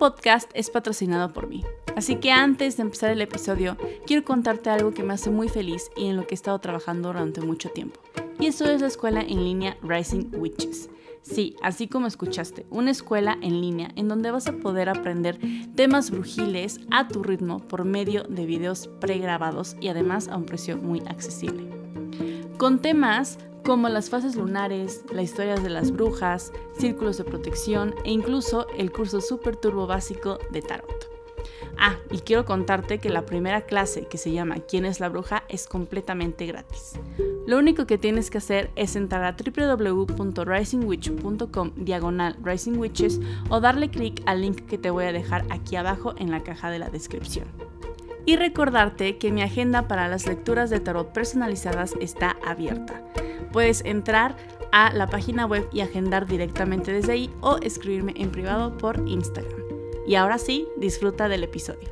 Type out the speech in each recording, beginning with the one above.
podcast es patrocinado por mí, así que antes de empezar el episodio, quiero contarte algo que me hace muy feliz y en lo que he estado trabajando durante mucho tiempo. Y eso es la escuela en línea Rising Witches. Sí, así como escuchaste, una escuela en línea en donde vas a poder aprender temas brujiles a tu ritmo por medio de videos pregrabados y además a un precio muy accesible. Con temas como las fases lunares, la historia de las brujas, círculos de protección e incluso el curso Super Turbo básico de Tarot. Ah, y quiero contarte que la primera clase que se llama ¿Quién es la bruja? es completamente gratis. Lo único que tienes que hacer es entrar a www.risingwitch.com diagonal risingwitches o darle clic al link que te voy a dejar aquí abajo en la caja de la descripción. Y recordarte que mi agenda para las lecturas de tarot personalizadas está abierta puedes entrar a la página web y agendar directamente desde ahí o escribirme en privado por Instagram. Y ahora sí, disfruta del episodio.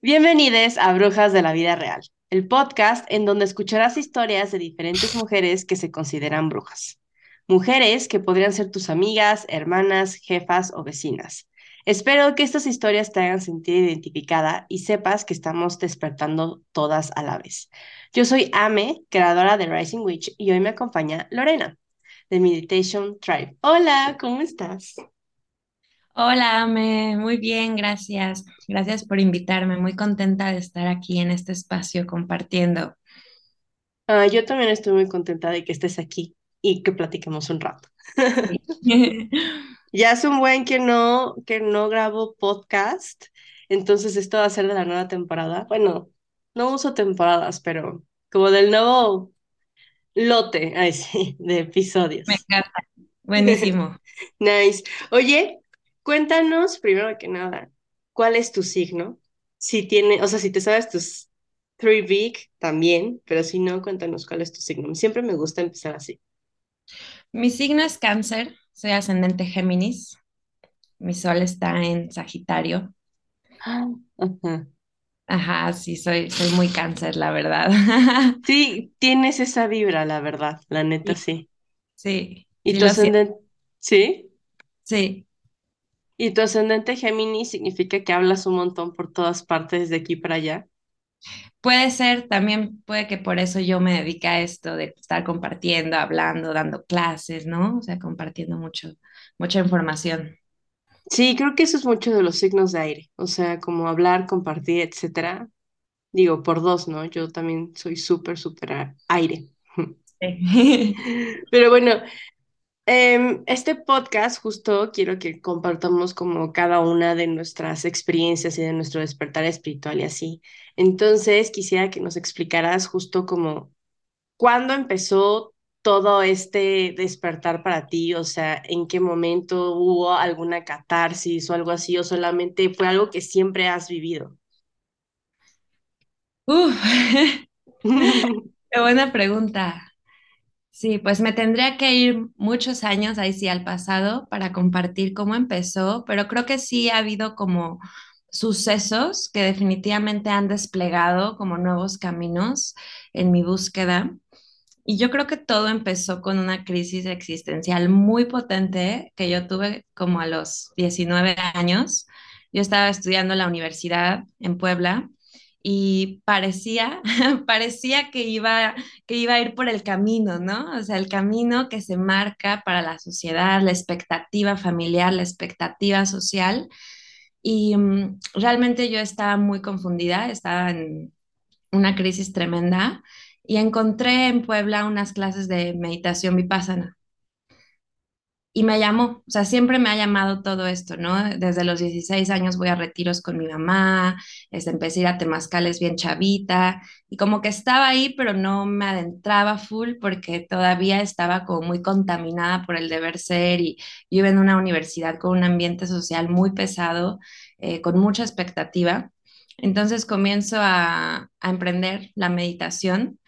Bienvenidos a Brujas de la Vida Real, el podcast en donde escucharás historias de diferentes mujeres que se consideran brujas. Mujeres que podrían ser tus amigas, hermanas, jefas o vecinas Espero que estas historias te hagan sentir identificada y sepas que estamos despertando todas a la vez. Yo soy Ame, creadora de Rising Witch, y hoy me acompaña Lorena, de Meditation Tribe. Hola, ¿cómo estás? Hola, Ame, muy bien, gracias. Gracias por invitarme. Muy contenta de estar aquí en este espacio compartiendo. Ah, yo también estoy muy contenta de que estés aquí y que platiquemos un rato. Ya es un buen que no, que no grabo podcast, entonces esto va a ser de la nueva temporada. Bueno, no uso temporadas, pero como del nuevo lote, ay sí, de episodios. Me encanta. Buenísimo. nice. Oye, cuéntanos primero que nada, ¿cuál es tu signo? Si tiene, o sea, si te sabes tus three big también, pero si no, cuéntanos cuál es tu signo. Siempre me gusta empezar así. Mi signo es cáncer soy ascendente Géminis. Mi sol está en Sagitario. Ajá. sí, soy, soy muy cáncer, la verdad. Sí, tienes esa vibra, la verdad, la neta, sí. Sí. ¿Y tu ascendente? ¿Sí? Sí. ¿Y tu ascendente Géminis significa que hablas un montón por todas partes de aquí para allá? Puede ser, también puede que por eso yo me dedique a esto de estar compartiendo, hablando, dando clases, ¿no? O sea, compartiendo mucho, mucha información. Sí, creo que eso es mucho de los signos de aire, o sea, como hablar, compartir, etcétera. Digo, por dos, ¿no? Yo también soy súper, súper aire. Pero bueno, este podcast justo quiero que compartamos como cada una de nuestras experiencias y de nuestro despertar espiritual y así. Entonces quisiera que nos explicaras justo como cuándo empezó todo este despertar para ti, o sea, en qué momento hubo alguna catarsis o algo así, o solamente fue algo que siempre has vivido. qué buena pregunta. Sí, pues me tendría que ir muchos años ahí sí al pasado para compartir cómo empezó, pero creo que sí ha habido como sucesos que definitivamente han desplegado como nuevos caminos en mi búsqueda. Y yo creo que todo empezó con una crisis existencial muy potente que yo tuve como a los 19 años. Yo estaba estudiando en la universidad en Puebla y parecía, parecía que iba, que iba a ir por el camino, ¿no? O sea, el camino que se marca para la sociedad, la expectativa familiar, la expectativa social. Y mm, realmente yo estaba muy confundida, estaba en una crisis tremenda y encontré en Puebla unas clases de meditación vipassana y me llamó, o sea, siempre me ha llamado todo esto, ¿no? Desde los 16 años voy a retiros con mi mamá, este, empecé a ir a temazcales bien chavita, y como que estaba ahí, pero no me adentraba full porque todavía estaba como muy contaminada por el deber ser y yo iba en una universidad con un ambiente social muy pesado, eh, con mucha expectativa. Entonces comienzo a, a emprender la meditación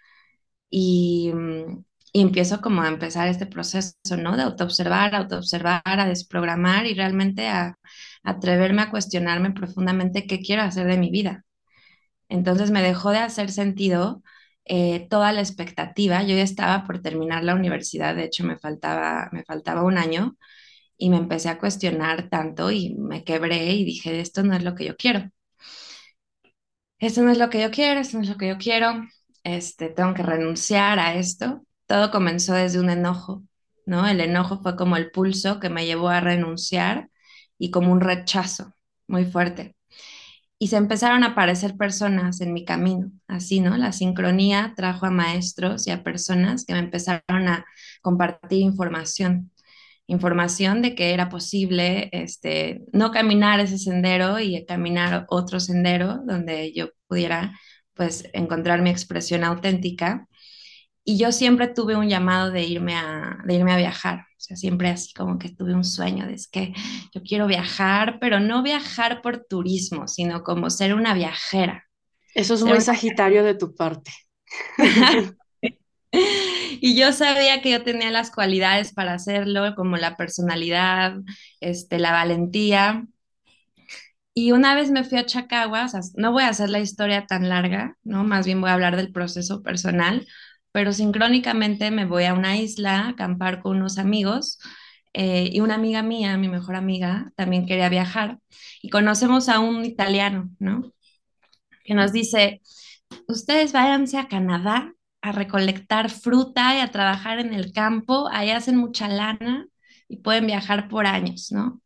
y mm, y empiezo como a empezar este proceso, ¿no? De autoobservar, autoobservar, a desprogramar y realmente a, atreverme a cuestionarme profundamente qué quiero hacer de mi vida. Entonces me dejó de hacer sentido eh, toda la expectativa. Yo ya estaba por terminar la universidad, de hecho me faltaba, me faltaba un año y me empecé a cuestionar tanto y me quebré y dije, esto no es lo que yo quiero. Esto no es lo que yo quiero, esto no es lo que yo quiero, este, tengo que renunciar a esto. Todo comenzó desde un enojo, ¿no? El enojo fue como el pulso que me llevó a renunciar y como un rechazo muy fuerte y se empezaron a aparecer personas en mi camino, así, ¿no? La sincronía trajo a maestros y a personas que me empezaron a compartir información, información de que era posible este, no caminar ese sendero y caminar otro sendero donde yo pudiera pues encontrar mi expresión auténtica. Y yo siempre tuve un llamado de irme a, de irme a viajar, o sea, siempre así como que tuve un sueño de es que yo quiero viajar, pero no viajar por turismo, sino como ser una viajera. Eso es muy sagitario de tu parte. y yo sabía que yo tenía las cualidades para hacerlo, como la personalidad, este, la valentía. Y una vez me fui a Chacagua, o sea, no voy a hacer la historia tan larga, ¿no? Más bien voy a hablar del proceso personal, pero sincrónicamente me voy a una isla a acampar con unos amigos eh, y una amiga mía, mi mejor amiga, también quería viajar y conocemos a un italiano, ¿no? Que nos dice, ustedes váyanse a Canadá a recolectar fruta y a trabajar en el campo, ahí hacen mucha lana y pueden viajar por años, ¿no?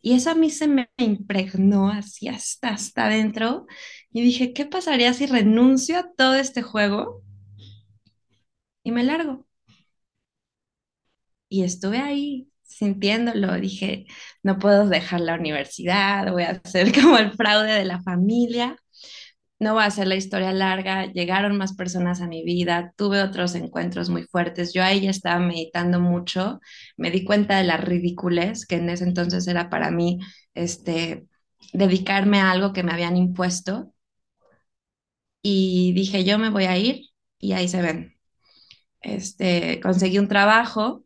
Y eso a mí se me impregnó así hasta, hasta adentro y dije, ¿qué pasaría si renuncio a todo este juego y me largo. Y estuve ahí sintiéndolo, dije, no puedo dejar la universidad, voy a ser como el fraude de la familia, no voy a hacer la historia larga, llegaron más personas a mi vida, tuve otros encuentros muy fuertes, yo ahí ya estaba meditando mucho, me di cuenta de las ridiculez que en ese entonces era para mí, este, dedicarme a algo que me habían impuesto y dije, yo me voy a ir y ahí se ven este, conseguí un trabajo,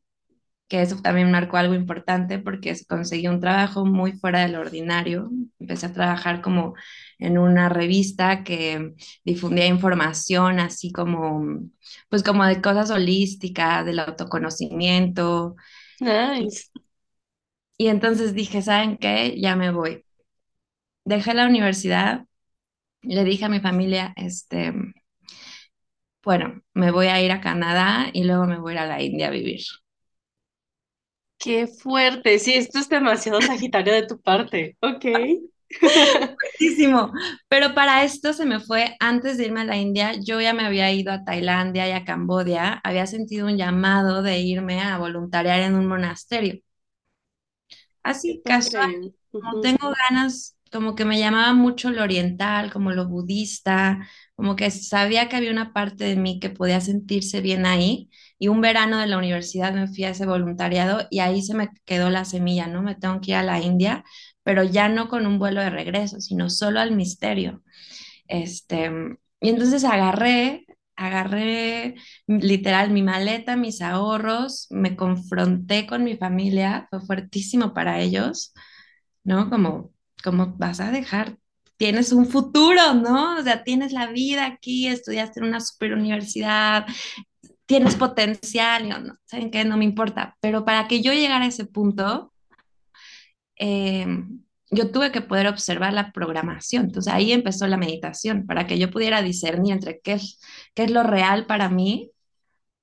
que eso también marcó algo importante porque conseguí un trabajo muy fuera del ordinario. Empecé a trabajar como en una revista que difundía información así como, pues como de cosas holísticas, del autoconocimiento. Nice. Y entonces dije, ¿saben qué? Ya me voy. Dejé la universidad, le dije a mi familia, este, bueno, me voy a ir a Canadá y luego me voy a ir a la India a vivir. Qué fuerte, sí, esto es demasiado sagitario de tu parte, ok. Muchísimo. Pero para esto se me fue antes de irme a la India. Yo ya me había ido a Tailandia y a Cambodia. Había sentido un llamado de irme a voluntariar en un monasterio. Así, casual. Como tengo ganas, como que me llamaba mucho lo oriental, como lo budista, como que sabía que había una parte de mí que podía sentirse bien ahí. Y un verano de la universidad me fui a ese voluntariado y ahí se me quedó la semilla, ¿no? Me tengo que ir a la India, pero ya no con un vuelo de regreso, sino solo al misterio. Este, y entonces agarré, agarré literal mi maleta, mis ahorros, me confronté con mi familia, fue fuertísimo para ellos, ¿no? Como, como vas a dejar tienes un futuro, ¿no? O sea, tienes la vida aquí, estudiaste en una super universidad, tienes potencial, yo no, ¿saben qué? No me importa, pero para que yo llegara a ese punto, eh, yo tuve que poder observar la programación. Entonces ahí empezó la meditación, para que yo pudiera discernir entre qué es, qué es lo real para mí,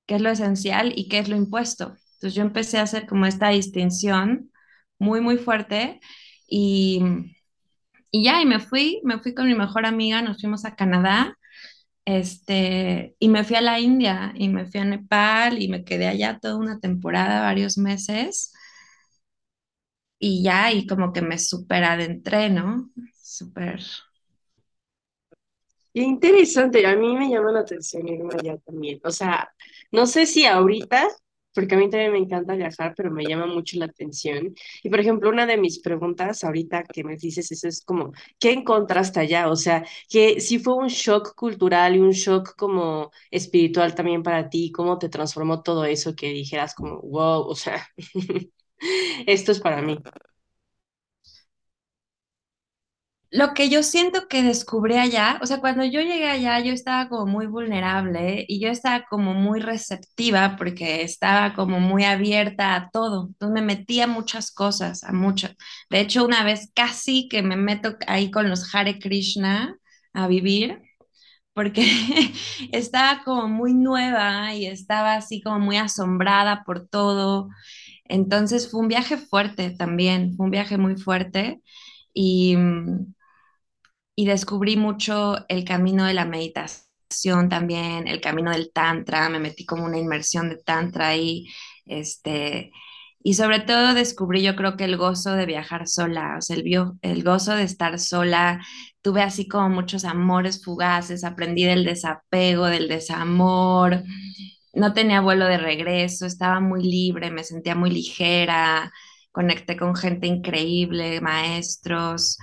qué es lo esencial y qué es lo impuesto. Entonces yo empecé a hacer como esta distinción muy, muy fuerte y y ya, y me fui, me fui con mi mejor amiga, nos fuimos a Canadá, este, y me fui a la India, y me fui a Nepal, y me quedé allá toda una temporada, varios meses, y ya, y como que me súper adentré, ¿no? Súper. Interesante, a mí me llama la atención irme allá también. O sea, no sé si ahorita porque a mí también me encanta viajar, pero me llama mucho la atención. Y por ejemplo, una de mis preguntas ahorita que me dices eso es como, ¿qué encontraste allá? O sea, que si fue un shock cultural y un shock como espiritual también para ti, ¿cómo te transformó todo eso que dijeras como, wow, o sea, esto es para mí? Lo que yo siento que descubrí allá, o sea, cuando yo llegué allá, yo estaba como muy vulnerable y yo estaba como muy receptiva porque estaba como muy abierta a todo. Entonces me metía muchas cosas, a muchas. De hecho, una vez casi que me meto ahí con los Hare Krishna a vivir porque estaba como muy nueva y estaba así como muy asombrada por todo. Entonces fue un viaje fuerte también, fue un viaje muy fuerte y, y descubrí mucho el camino de la meditación también, el camino del tantra, me metí como una inmersión de tantra ahí, este, y sobre todo descubrí yo creo que el gozo de viajar sola, o sea, el, el gozo de estar sola, tuve así como muchos amores fugaces, aprendí del desapego, del desamor, no tenía vuelo de regreso, estaba muy libre, me sentía muy ligera, conecté con gente increíble, maestros,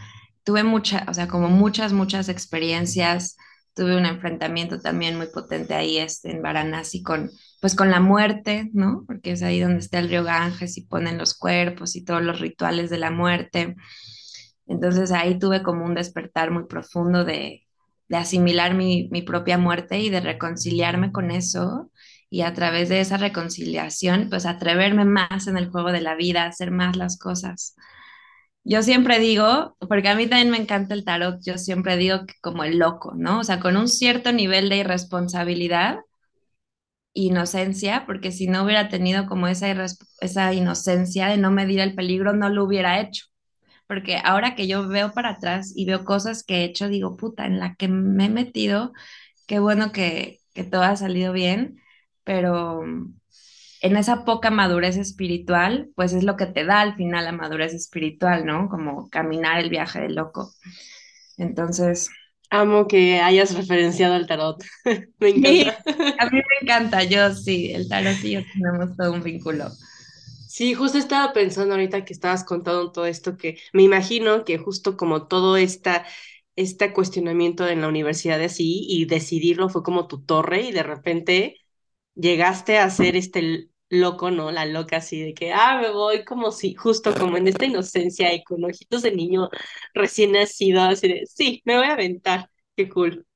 tuve muchas, o sea, como muchas, muchas experiencias, tuve un enfrentamiento también muy potente ahí este, en Varanasi con, pues con la muerte, ¿no? Porque es ahí donde está el río Ganges y ponen los cuerpos y todos los rituales de la muerte. Entonces ahí tuve como un despertar muy profundo de, de asimilar mi, mi, propia muerte y de reconciliarme con eso y a través de esa reconciliación, pues atreverme más en el juego de la vida, hacer más las cosas. Yo siempre digo, porque a mí también me encanta el tarot, yo siempre digo que como el loco, ¿no? O sea, con un cierto nivel de irresponsabilidad, inocencia, porque si no hubiera tenido como esa, esa inocencia de no medir el peligro, no lo hubiera hecho porque ahora que yo veo para atrás y veo cosas que he hecho, digo, puta, en la que me he metido, qué bueno que, que todo ha salido bien, pero en esa poca madurez espiritual, pues es lo que te da al final la madurez espiritual, ¿no? Como caminar el viaje de loco. Entonces... Amo que hayas referenciado al tarot. me encanta. a mí me encanta, yo sí, el tarot y yo tenemos todo un vínculo. Sí, justo estaba pensando ahorita que estabas contando todo esto, que me imagino que justo como todo esta, este cuestionamiento en la universidad de así y decidirlo fue como tu torre y de repente llegaste a ser este loco, ¿no? La loca así de que, ah, me voy como si, justo como en esta inocencia y con ojitos de niño recién nacido, así de, sí, me voy a aventar, qué cool.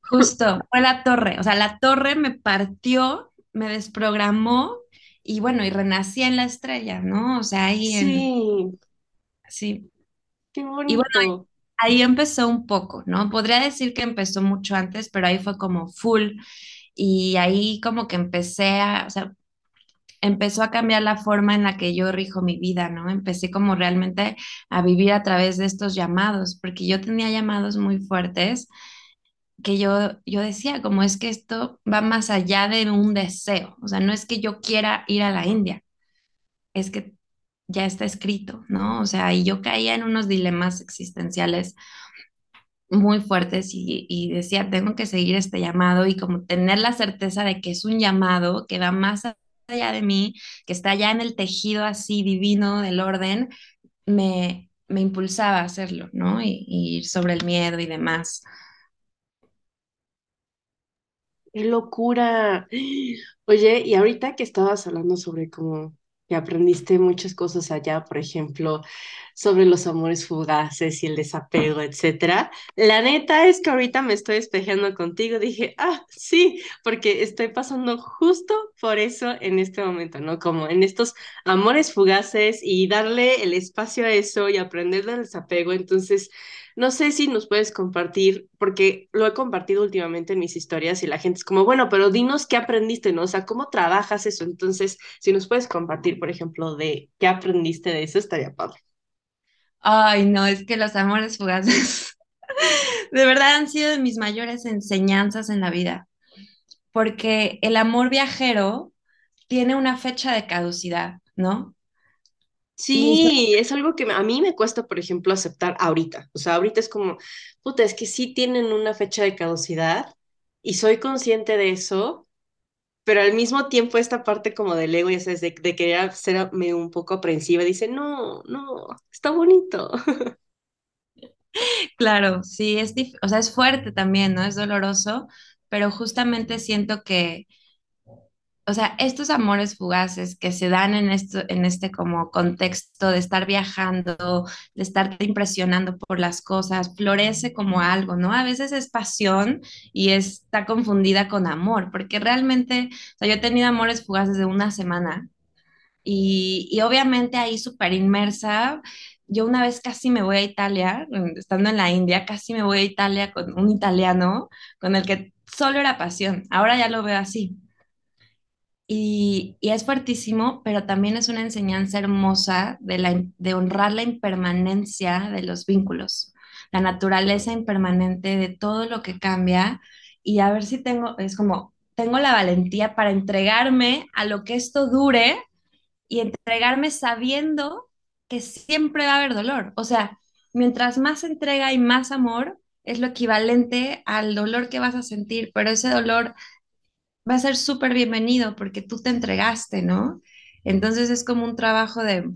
Justo, fue la torre, o sea, la torre me partió, me desprogramó y bueno, y renací en la estrella, ¿no? O sea, ahí sí. Sí. Qué bonito. Y bueno, ahí, empezó un poco, ¿no? Podría decir que empezó mucho antes, pero ahí fue como full. Y ahí como que empecé a, o sea, empezó a cambiar la forma en la que yo rijo mi vida, ¿no? Empecé como realmente a vivir a través de estos llamados, porque yo tenía llamados muy fuertes que yo, yo decía, como es que esto va más allá de un deseo, o sea, no es que yo quiera ir a la India, es que ya está escrito, ¿no? O sea, y yo caía en unos dilemas existenciales muy fuertes y, y, decía, tengo que seguir este llamado y como tener la certeza de que es un llamado que va más allá de mí, que está ya en el tejido así divino del orden, me, me impulsaba a hacerlo, ¿no? Y, y ir sobre el miedo y demás. ¡Qué locura! Oye, y ahorita que estabas hablando sobre cómo que aprendiste muchas cosas allá, por ejemplo, sobre los amores fugaces y el desapego, etcétera. La neta es que ahorita me estoy espejeando contigo, dije, ah, sí, porque estoy pasando justo por eso en este momento, ¿no? Como en estos amores fugaces y darle el espacio a eso y aprender del desapego. Entonces, no sé si nos puedes compartir, porque lo he compartido últimamente en mis historias y la gente es como, bueno, pero dinos qué aprendiste, ¿no? O sea, ¿cómo trabajas eso? Entonces, si nos puedes compartir, por ejemplo, de qué aprendiste de eso, estaría padre. Ay, no, es que los amores fugaces de verdad han sido de mis mayores enseñanzas en la vida, porque el amor viajero tiene una fecha de caducidad, ¿no? Sí, es algo que a mí me cuesta, por ejemplo, aceptar ahorita. O sea, ahorita es como, puta, es que sí tienen una fecha de caducidad y soy consciente de eso, pero al mismo tiempo esta parte como del ego, ya sabes, de, de querer serme un poco aprensiva, dice, no, no, está bonito. Claro, sí, es, o sea, es fuerte también, ¿no? Es doloroso, pero justamente siento que o sea, estos amores fugaces que se dan en, esto, en este como contexto de estar viajando, de estar impresionando por las cosas, florece como algo, ¿no? A veces es pasión y está confundida con amor, porque realmente, o sea, yo he tenido amores fugaces de una semana y, y obviamente ahí súper inmersa. Yo una vez casi me voy a Italia, estando en la India, casi me voy a Italia con un italiano con el que solo era pasión. Ahora ya lo veo así y, es fuertísimo, pero también es una enseñanza hermosa de, la, de honrar la impermanencia de los vínculos, la naturaleza impermanente de todo lo que cambia y a ver si tengo, es como, tengo la valentía para entregarme a lo que esto dure y entregarme sabiendo que siempre va a haber dolor. O sea, mientras más entrega y más amor, es lo equivalente al dolor que vas a sentir, pero ese dolor va a ser súper bienvenido porque tú te entregaste, ¿no? Entonces es como un trabajo de,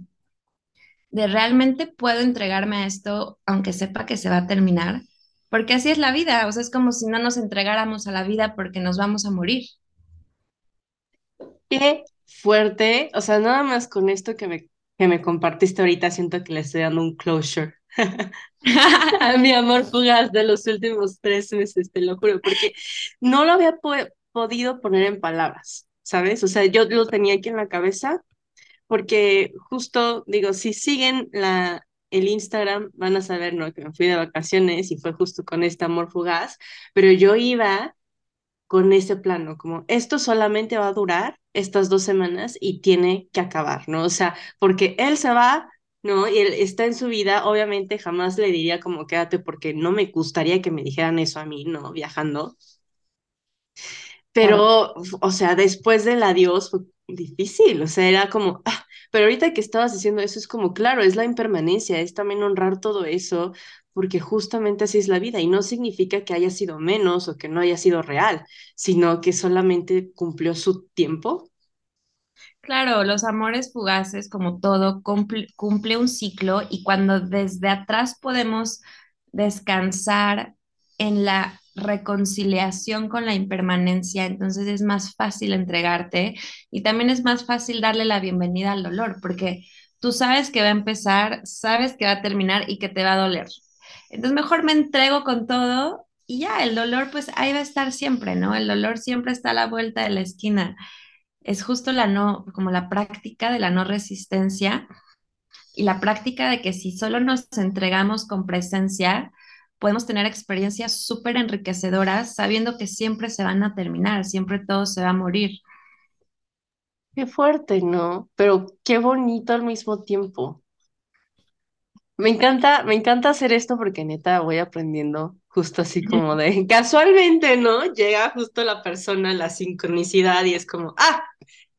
de realmente puedo entregarme a esto aunque sepa que se va a terminar, porque así es la vida, o sea, es como si no nos entregáramos a la vida porque nos vamos a morir. Qué fuerte, o sea, nada más con esto que me, que me compartiste ahorita, siento que le estoy dando un closure a mi amor fugaz de los últimos tres meses, te lo juro, porque no lo había podido poner en palabras, ¿sabes? O sea, yo lo tenía aquí en la cabeza porque justo digo, si siguen la, el Instagram van a saber, ¿no? Que me fui de vacaciones y fue justo con este amor fugaz, pero yo iba con ese plano, como esto solamente va a durar estas dos semanas y tiene que acabar, ¿no? O sea, porque él se va, ¿no? Y él está en su vida, obviamente jamás le diría como quédate porque no me gustaría que me dijeran eso a mí, ¿no? Viajando. Pero, o sea, después del adiós fue difícil, o sea, era como, ah, pero ahorita que estabas diciendo eso es como, claro, es la impermanencia, es también honrar todo eso, porque justamente así es la vida y no significa que haya sido menos o que no haya sido real, sino que solamente cumplió su tiempo. Claro, los amores fugaces, como todo, cumple, cumple un ciclo y cuando desde atrás podemos descansar en la reconciliación con la impermanencia, entonces es más fácil entregarte y también es más fácil darle la bienvenida al dolor, porque tú sabes que va a empezar, sabes que va a terminar y que te va a doler. Entonces mejor me entrego con todo y ya, el dolor pues ahí va a estar siempre, ¿no? El dolor siempre está a la vuelta de la esquina. Es justo la no, como la práctica de la no resistencia y la práctica de que si solo nos entregamos con presencia, podemos tener experiencias súper enriquecedoras sabiendo que siempre se van a terminar, siempre todo se va a morir. Qué fuerte, ¿no? Pero qué bonito al mismo tiempo. Me encanta, me encanta hacer esto porque neta voy aprendiendo justo así como de casualmente, ¿no? Llega justo la persona, la sincronicidad y es como, ah,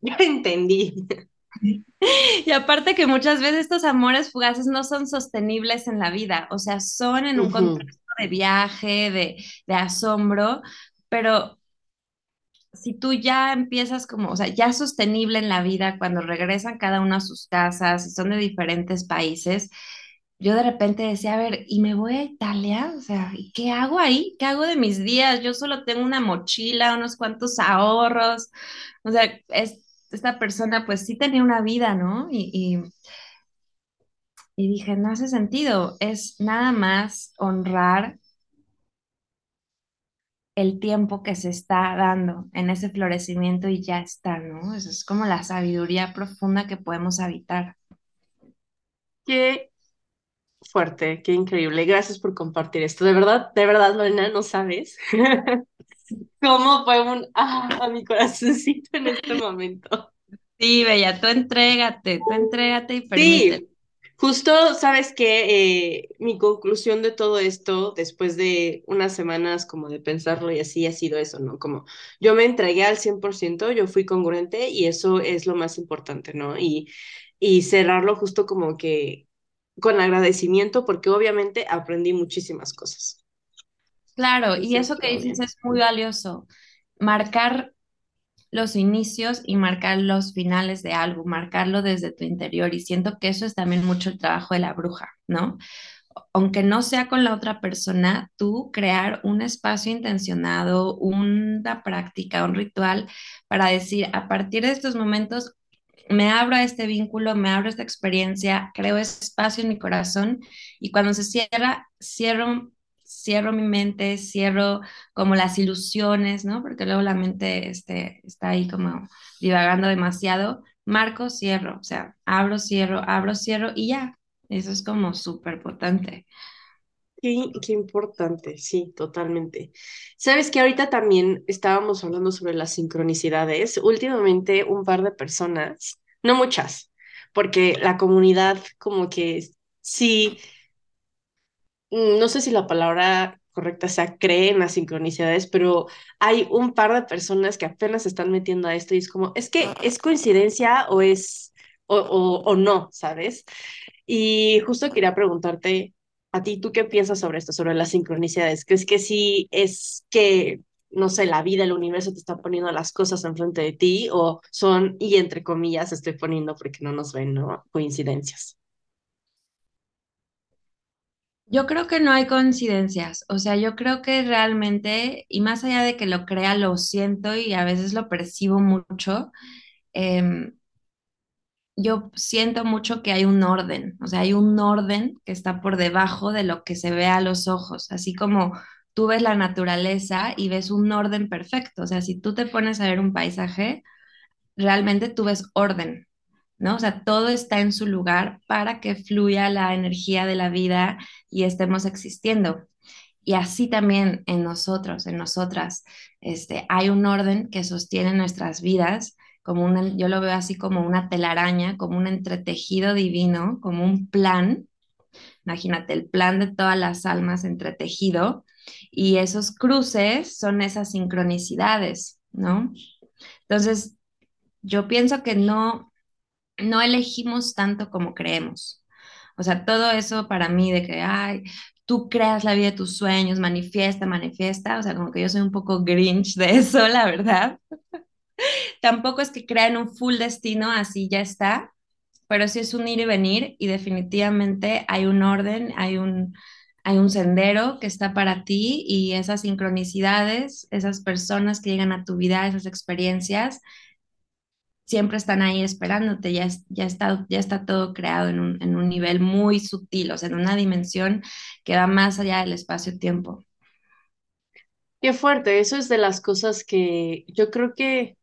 ya entendí. Y aparte que muchas veces estos amores fugaces no son sostenibles en la vida, o sea, son en un contexto de viaje, de, de asombro, pero si tú ya empiezas como, o sea, ya sostenible en la vida cuando regresan cada uno a sus casas y son de diferentes países, yo de repente decía, a ver, ¿y me voy a Italia? O sea, ¿y qué hago ahí? ¿Qué hago de mis días? Yo solo tengo una mochila, unos cuantos ahorros. O sea, es, esta persona pues sí tenía una vida, ¿no? Y, y, dije, no hace sentido, es nada más honrar el tiempo que se está dando en ese florecimiento y ya está, ¿no? Eso es como la sabiduría profunda que podemos habitar. Qué fuerte, qué increíble. Gracias por compartir esto. De verdad, de verdad, Lorena, no sabes cómo fue un ah, a mi corazoncito en este momento. Sí, Bella, tú entrégate, tú entrégate y permítete. Sí, justo, sabes que eh, mi conclusión de todo esto, después de unas semanas como de pensarlo y así, ha sido eso, ¿no? Como yo me entregué al 100%, yo fui congruente y eso es lo más importante, ¿no? Y, y cerrarlo justo como que con agradecimiento porque obviamente aprendí muchísimas cosas. Claro, y eso que dices es muy valioso. Marcar los inicios y marcar los finales de algo, marcarlo desde tu interior. Y siento que eso es también mucho el trabajo de la bruja, ¿no? aunque no sea con la otra persona, tú crear un espacio intencionado, una práctica, un ritual para decir, a partir de estos momentos, me abro a este vínculo, me abro a esta experiencia, creo espacio en mi corazón y cuando se cierra, cierro, cierro mi mente, cierro como las ilusiones, ¿no? Porque luego la mente este, está ahí como divagando demasiado. Marco, cierro, o sea, abro, cierro, abro, cierro y ya, eso es como súper potente. Qué, qué, importante, sí, totalmente. Sabes que ahorita también estábamos hablando sobre las sincronicidades. Últimamente un par de personas, no muchas, porque la comunidad como que sí, no sé si la palabra correcta sea cree en las sincronicidades, pero hay un par de personas que apenas se están metiendo a esto y es como, es que es coincidencia o es, o, o, o no, ¿sabes? Y justo quería preguntarte a ti, ¿tú qué piensas sobre esto, sobre las sincronicidades? ¿Crees que sí es que, no sé, la vida, el universo te está poniendo las cosas enfrente de ti o son, y entre comillas, estoy poniendo porque no nos ven, ¿no? Coincidencias. Yo creo que no hay coincidencias, o sea, yo creo que realmente, y más allá de que lo crea, lo siento y a veces lo percibo mucho, eh, yo siento mucho que hay un orden, o sea, hay un orden que está por debajo de lo que se ve a los ojos, así como tú ves la naturaleza y ves un orden perfecto, o sea, si tú te pones a ver un paisaje, realmente tú ves orden, ¿no? O sea, todo está en su lugar para que fluya la energía de la vida y estemos existiendo. Y así también en nosotros, en nosotras, este, hay un orden que sostiene nuestras vidas como una, yo lo veo así como una telaraña, como un entretejido divino, como un plan. Imagínate el plan de todas las almas entretejido y esos cruces son esas sincronicidades, ¿no? Entonces, yo pienso que no, no elegimos tanto como creemos. O sea, todo eso para mí de que, ay, tú creas la vida de tus sueños, manifiesta, manifiesta, o sea, como que yo soy un poco grinch de eso, la verdad. Tampoco es que crean un full destino, así ya está, pero sí es un ir y venir y definitivamente hay un orden, hay un, hay un sendero que está para ti y esas sincronicidades, esas personas que llegan a tu vida, esas experiencias, siempre están ahí esperándote, ya, está todo creado en un, en un nivel muy sutil, o sea, en una dimensión que va más allá del espacio-tiempo. Qué fuerte, eso es de las cosas que yo creo que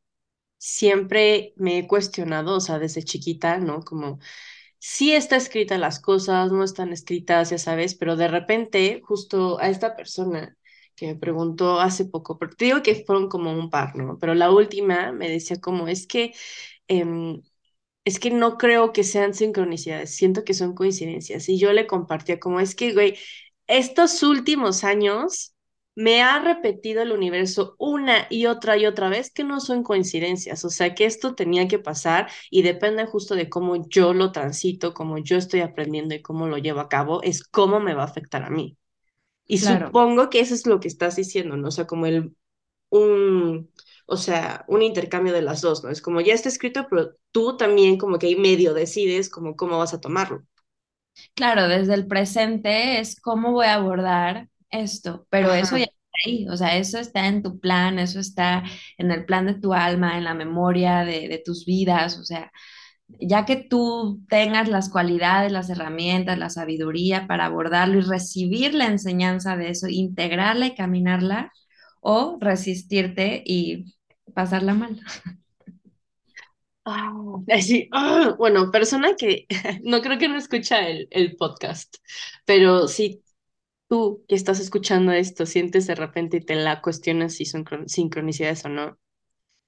siempre me he cuestionado, o sea, desde chiquita, ¿no? Como sí está escrita las cosas, no están escritas, ya sabes, pero de repente justo a esta persona que me preguntó hace poco, porque digo que fueron como un par, ¿no? Pero la última me decía como, es que, em, es que no creo que sean sincronicidades, siento que son coincidencias. Y yo le compartía como, es que, güey, estos últimos años me ha repetido el universo una y otra y otra vez que no son coincidencias, o sea que esto tenía que pasar y depende justo de cómo yo lo transito, cómo yo estoy aprendiendo y cómo lo llevo a cabo, es cómo me va a afectar a mí. Y supongo que eso es lo que estás diciendo, ¿no? O sea, como el, un, o sea, un intercambio de las dos, ¿no? Es como ya está escrito, pero tú también como que medio decides como cómo vas a tomarlo. Claro, desde el presente es cómo voy a abordar esto, pero eso ya está ahí, o sea, eso está en tu plan, eso está en el plan de tu alma, en la memoria de, de tus vidas, o sea, ya que tú tengas las cualidades, las herramientas, la sabiduría para abordarlo y recibir la enseñanza de eso, integrarla y caminarla, o resistirte y pasarla mal. Ah, así, ah, bueno, persona que no creo que no escucha el, el podcast, pero sí tú que estás escuchando esto sientes de repente y te la cuestionas si son sincronicidades o no,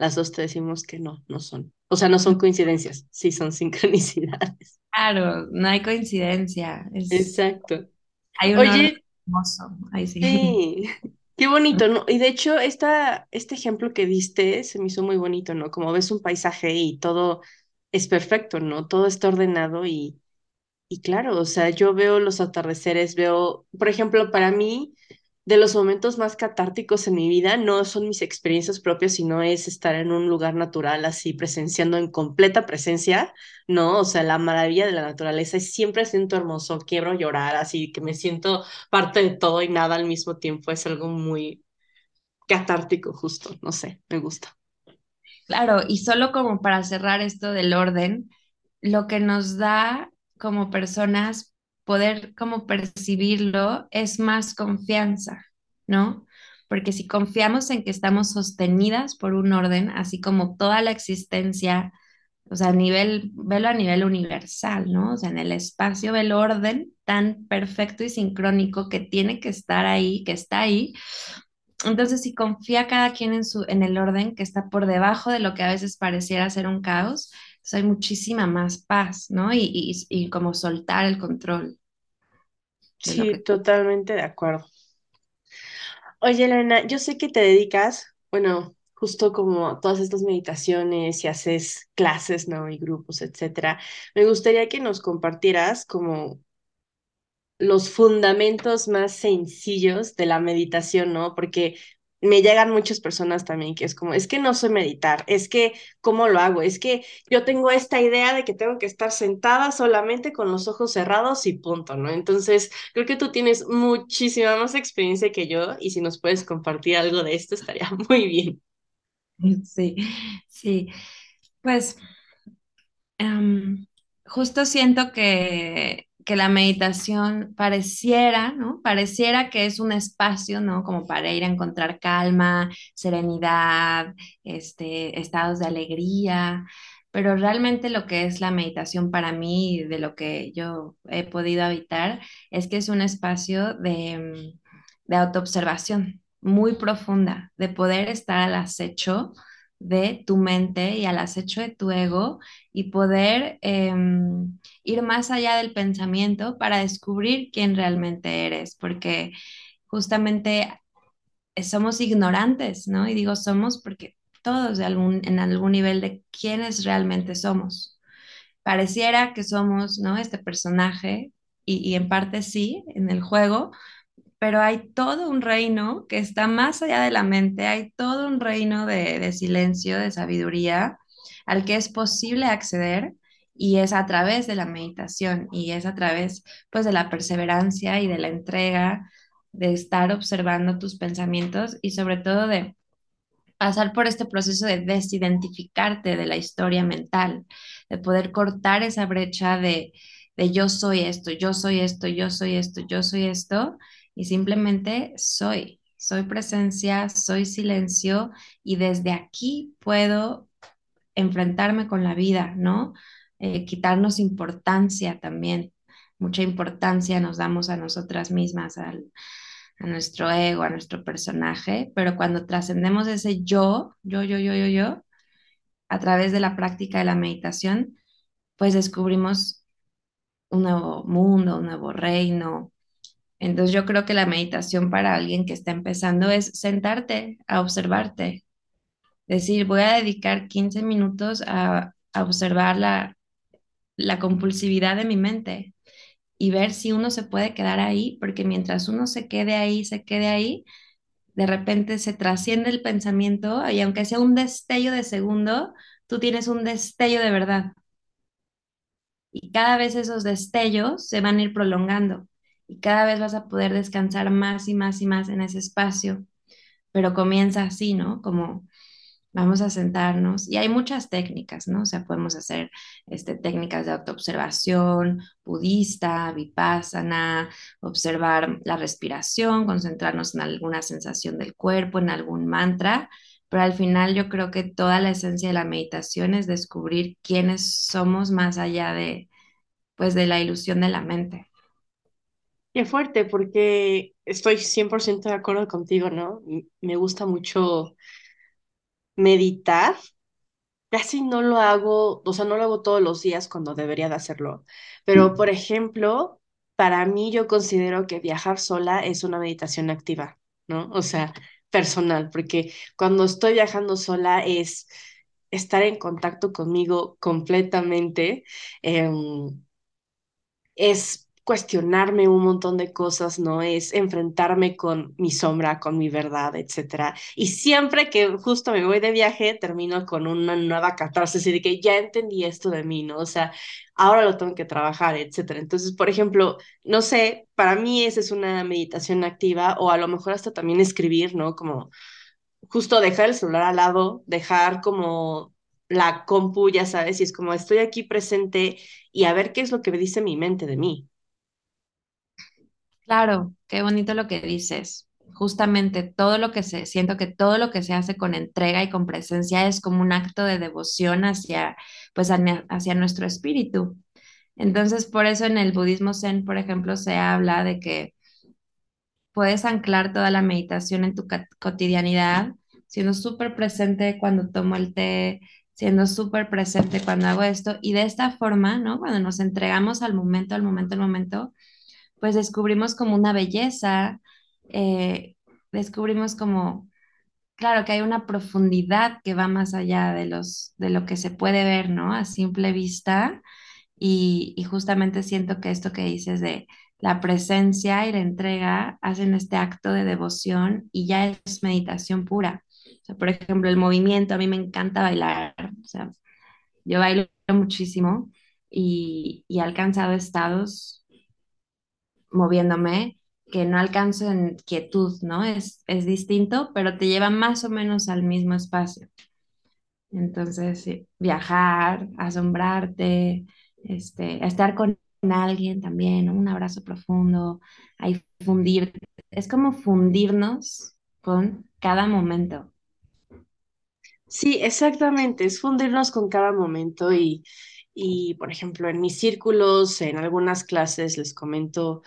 las dos te decimos que no, no son. O sea, no son coincidencias, sí son sincronicidades. Claro, no hay coincidencia. Exacto. Hay un Oye, hermoso. Ahí sí. sí. Qué bonito, ¿no? Y de hecho, esta, este ejemplo que diste se me hizo muy bonito, ¿no? Como ves un paisaje y todo es perfecto, ¿no? Todo está ordenado y, y claro, o sea, yo veo los atardeceres, veo, por ejemplo, para mí, de los momentos más catárticos en mi vida no son mis experiencias propias, sino es estar en un lugar natural, así presenciando en completa presencia, ¿no? O sea, la maravilla de la naturaleza y siempre siento hermoso, quiero llorar, así que me siento parte de todo y nada al mismo tiempo, es algo muy catártico, justo, no sé, me gusta. Claro, y solo como para cerrar esto del orden, lo que nos da como personas poder como percibirlo es más confianza, ¿no? Porque si confiamos en que estamos sostenidas por un orden, así como toda la existencia, o sea, a nivel, velo a nivel universal, ¿no? O sea, en el espacio ve el orden tan perfecto y sincrónico que tiene que estar ahí, que está ahí. Entonces, si confía cada quien en, su, en el orden que está por debajo de lo que a veces pareciera ser un caos, hay muchísima más paz, ¿no? Y, y, y como soltar el control. Sí, totalmente de acuerdo. Oye, Elena, yo sé que te dedicas, bueno, justo como todas estas meditaciones y haces clases, ¿no? Y grupos, etcétera. Me gustaría que nos compartieras como los fundamentos más sencillos de la meditación, ¿no? Porque me llegan muchas personas también que es como, es que no sé meditar, es que, ¿cómo lo hago? Es que yo tengo esta idea de que tengo que estar sentada solamente con los ojos cerrados y punto, ¿no? Entonces, creo que tú tienes muchísima más experiencia que yo y si nos puedes compartir algo de esto estaría muy bien. Sí, sí. Pues em, justo siento que que la meditación pareciera, ¿no? Pareciera que es un espacio, ¿no? Como para ir a encontrar calma, serenidad, este, estados de alegría, pero realmente lo que es la meditación para mí, de lo que yo he podido habitar, es que es un espacio de, de autoobservación muy profunda, de poder estar al acecho de tu mente y al acecho de tu ego y poder em, ir más allá del pensamiento para descubrir quién realmente eres, porque justamente somos ignorantes, ¿no? Y digo somos porque todos en algún nivel de quiénes realmente somos. Pareciera que somos, ¿no? Este personaje, y, y en parte sí, en el juego, pero hay todo un reino que está más allá de la mente, hay todo un reino de, silencio, de sabiduría, al que es posible acceder y es a través de la meditación y es a través pues de la perseverancia y de la entrega, de estar observando tus pensamientos y sobre todo de pasar por este proceso de desidentificarte de la historia mental, de poder cortar esa brecha de, yo soy esto, yo soy esto, yo soy esto, yo soy esto, y simplemente soy, soy presencia, soy silencio y desde aquí puedo enfrentarme con la vida, ¿no? Eh, quitarnos importancia también, mucha importancia nos damos a nosotras mismas, a nuestro ego, a nuestro personaje, pero cuando trascendemos ese yo, yo, yo, yo, yo, yo, a través de la práctica de la meditación, pues descubrimos un nuevo mundo, un nuevo reino, entonces yo creo que la meditación para alguien que está empezando es sentarte a observarte. Decir, voy a dedicar 15 minutos a, observar la, la compulsividad de mi mente y ver si uno se puede quedar ahí, porque mientras uno se quede ahí, se quede ahí, de repente se trasciende el pensamiento y aunque sea un destello de segundo, tú tienes un destello de verdad. Y cada vez esos destellos se van a ir prolongando y cada vez vas a poder descansar más y más y más en ese espacio, pero comienza así, ¿no? Como vamos a sentarnos y hay muchas técnicas, ¿no? O sea, podemos hacer este, técnicas de autoobservación budista, vipassana, observar la respiración, concentrarnos en alguna sensación del cuerpo, en algún mantra, pero al final yo creo que toda la esencia de la meditación es descubrir quiénes somos más allá de, pues, de la ilusión de la mente. Qué fuerte, porque estoy 100% de acuerdo contigo, ¿no? Me gusta mucho meditar. Casi no lo hago, o sea, no lo hago todos los días cuando debería de hacerlo. Pero, por ejemplo, para mí yo considero que viajar sola es una meditación activa, ¿no? O sea, personal, porque cuando estoy viajando sola es estar en contacto conmigo completamente. Em, es cuestionarme un montón de cosas, ¿no? Es enfrentarme con mi sombra, con mi verdad, etcétera. Y siempre que justo me voy de viaje, termino con una nueva catarsis de que ya entendí esto de mí, ¿no? O sea, ahora lo tengo que trabajar, etcétera. Entonces, por ejemplo, no sé, para mí esa es una meditación activa o a lo mejor hasta también escribir, ¿no? Como justo dejar el celular al lado, dejar como la compu, ya sabes, y es como estoy aquí presente y a ver qué es lo que me dice mi mente de mí. Claro, qué bonito lo que dices. Justamente todo lo que se, siento que todo lo que se hace con entrega y con presencia es como un acto de devoción hacia, pues, hacia nuestro espíritu. Entonces, por eso en el budismo zen, por ejemplo, se habla de que puedes anclar toda la meditación en tu cotidianidad, siendo súper presente cuando tomo el té, siendo súper presente cuando hago esto, y de esta forma, ¿no? Cuando nos entregamos al momento, al momento, al momento, pues descubrimos como una belleza, eh, descubrimos como, claro, que hay una profundidad que va más allá de, los, de lo que se puede ver, ¿no? A simple vista. Y, justamente siento que esto que dices de la presencia y la entrega hacen este acto de devoción y ya es meditación pura. Por ejemplo, el movimiento, a mí me encanta bailar, o sea, yo bailo muchísimo y, y he alcanzado estados moviéndome, que no alcanzo en quietud, ¿no? Es, es distinto, pero te lleva más o menos al mismo espacio. Entonces, viajar, asombrarte, este, estar con alguien también, un abrazo profundo, ahí fundir, es como fundirnos con cada momento. Sí, exactamente, es fundirnos con cada momento y, y, por ejemplo, en mis círculos, en algunas clases les comento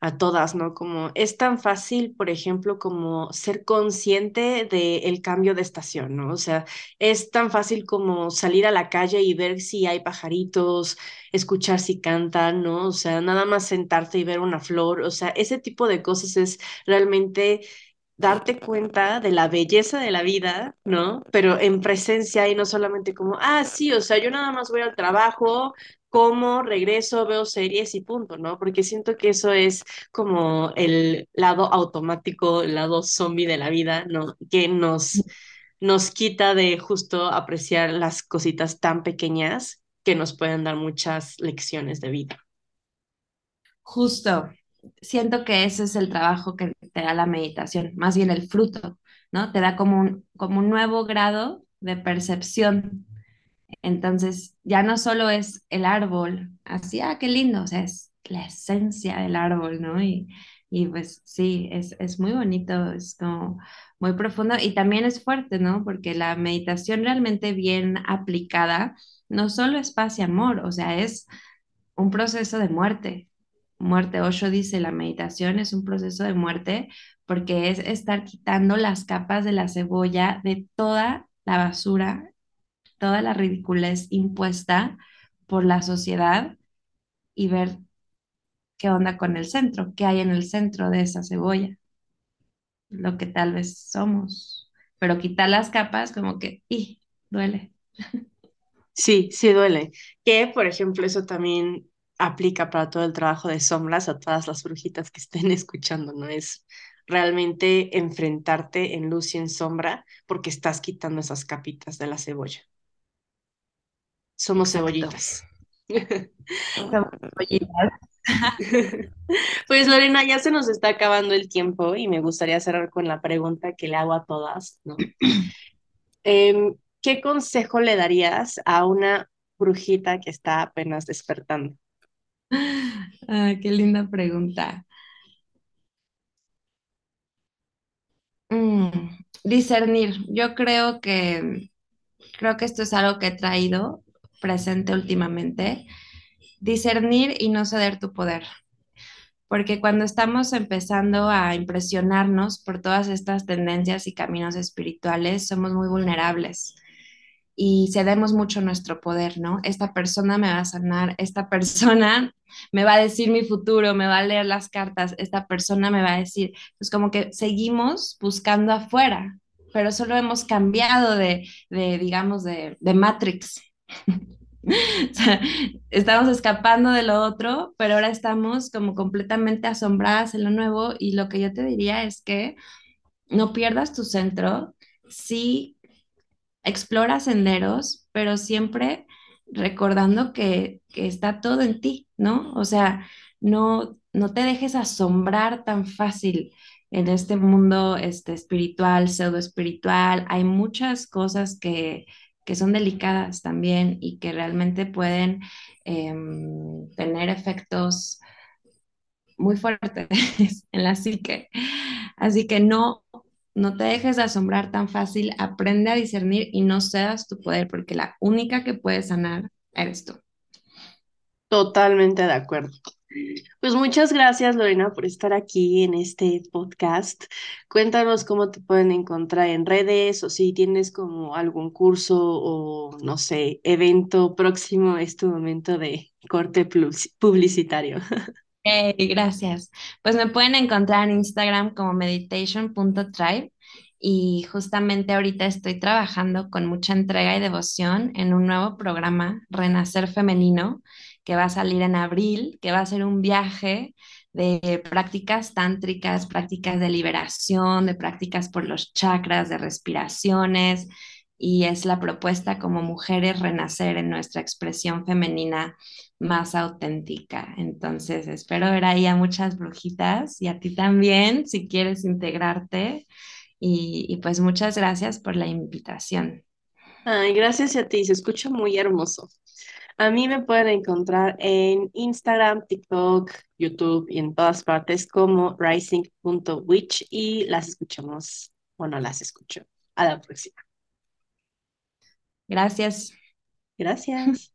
a todas, ¿no? Como es tan fácil, por ejemplo, como ser consciente del cambio de estación, ¿no? O sea, es tan fácil como salir a la calle y ver si hay pajaritos, escuchar si cantan, ¿no? O sea, nada más sentarte y ver una flor, o sea, ese tipo de cosas es realmente darte cuenta de la belleza de la vida, ¿no? Pero en presencia y no solamente como, ah, sí, o sea, yo nada más voy al trabajo, como, regreso, veo series y punto, ¿no? Porque siento que eso es como el lado automático, el lado zombie de la vida, ¿no? Que nos, nos quita de justo apreciar las cositas tan pequeñas que nos pueden dar muchas lecciones de vida. Justo, siento que ese es el trabajo que te da la meditación, más bien el fruto, ¿no? Te da como un, como un nuevo grado de percepción. Entonces, ya no solo es el árbol, así, ah, qué lindo, o sea, es la esencia del árbol, ¿no? Y, y pues sí, es, es muy bonito, es como muy profundo y también es fuerte, ¿no? Porque la meditación realmente bien aplicada no solo es paz y amor, o sea, es un proceso de muerte, muerte. Osho dice, la meditación es un proceso de muerte porque es estar quitando las capas de la cebolla de toda la basura, toda la ridiculez impuesta por la sociedad y ver qué onda con el centro, qué hay en el centro de esa cebolla, lo que tal vez somos. Pero quitar las capas como que, ¡y! duele. Sí, sí duele. Que, por ejemplo, eso también aplica para todo el trabajo de sombras a todas las brujitas que estén escuchando, ¿no? Es realmente enfrentarte en luz y en sombra porque estás quitando esas capitas de la cebolla. Somos cebollitas. Somos cebollitas. Pues Lorena, ya se nos está acabando el tiempo y me gustaría cerrar con la pregunta que le hago a todas, ¿no? Em, ¿Qué consejo le darías a una brujita que está apenas despertando? Ah, qué linda pregunta. Mm, discernir. Yo creo que creo que esto es algo que he traído presente últimamente. Discernir y no ceder tu poder. Porque cuando estamos empezando a impresionarnos por todas estas tendencias y caminos espirituales, somos muy vulnerables y cedemos mucho nuestro poder, ¿no? Esta persona me va a sanar, esta persona me va a decir mi futuro, me va a leer las cartas, esta persona me va a decir, pues como que seguimos buscando afuera, pero solo hemos cambiado de, de digamos, de, de Matrix. estamos escapando de lo otro, pero ahora estamos como completamente asombradas en lo nuevo y lo que yo te diría es que no pierdas tu centro, sí explora senderos, pero siempre recordando que, que está todo en ti, ¿no? O sea, no, no te dejes asombrar tan fácil en este mundo este, espiritual, pseudo espiritual. Hay muchas cosas que, que son delicadas también y que realmente pueden em, tener efectos muy fuertes en la psique. Así que no, no te dejes de asombrar tan fácil, aprende a discernir y no cedas tu poder, porque la única que puede sanar eres tú. Totalmente de acuerdo. Pues muchas gracias, Lorena, por estar aquí en este podcast. Cuéntanos cómo te pueden encontrar en redes o si tienes como algún curso o, no sé, evento próximo, es tu momento de corte publicitario. Hey, gracias. Pues me pueden encontrar en Instagram como meditation.tribe y justamente ahorita estoy trabajando con mucha entrega y devoción en un nuevo programa, Renacer Femenino, que va a salir en abril, que va a ser un viaje de prácticas tántricas, prácticas de liberación, de prácticas por los chakras, de respiraciones, y es la propuesta como mujeres renacer en nuestra expresión femenina más auténtica. Entonces, espero ver ahí a muchas brujitas y a ti también, si quieres integrarte. Y, pues muchas gracias por la invitación. Ay, gracias a ti, se escucha muy hermoso. A mí me pueden encontrar en Instagram, TikTok, YouTube y en todas partes como rising.witch y las escuchamos, bueno, las escucho. A la próxima. Gracias. Gracias.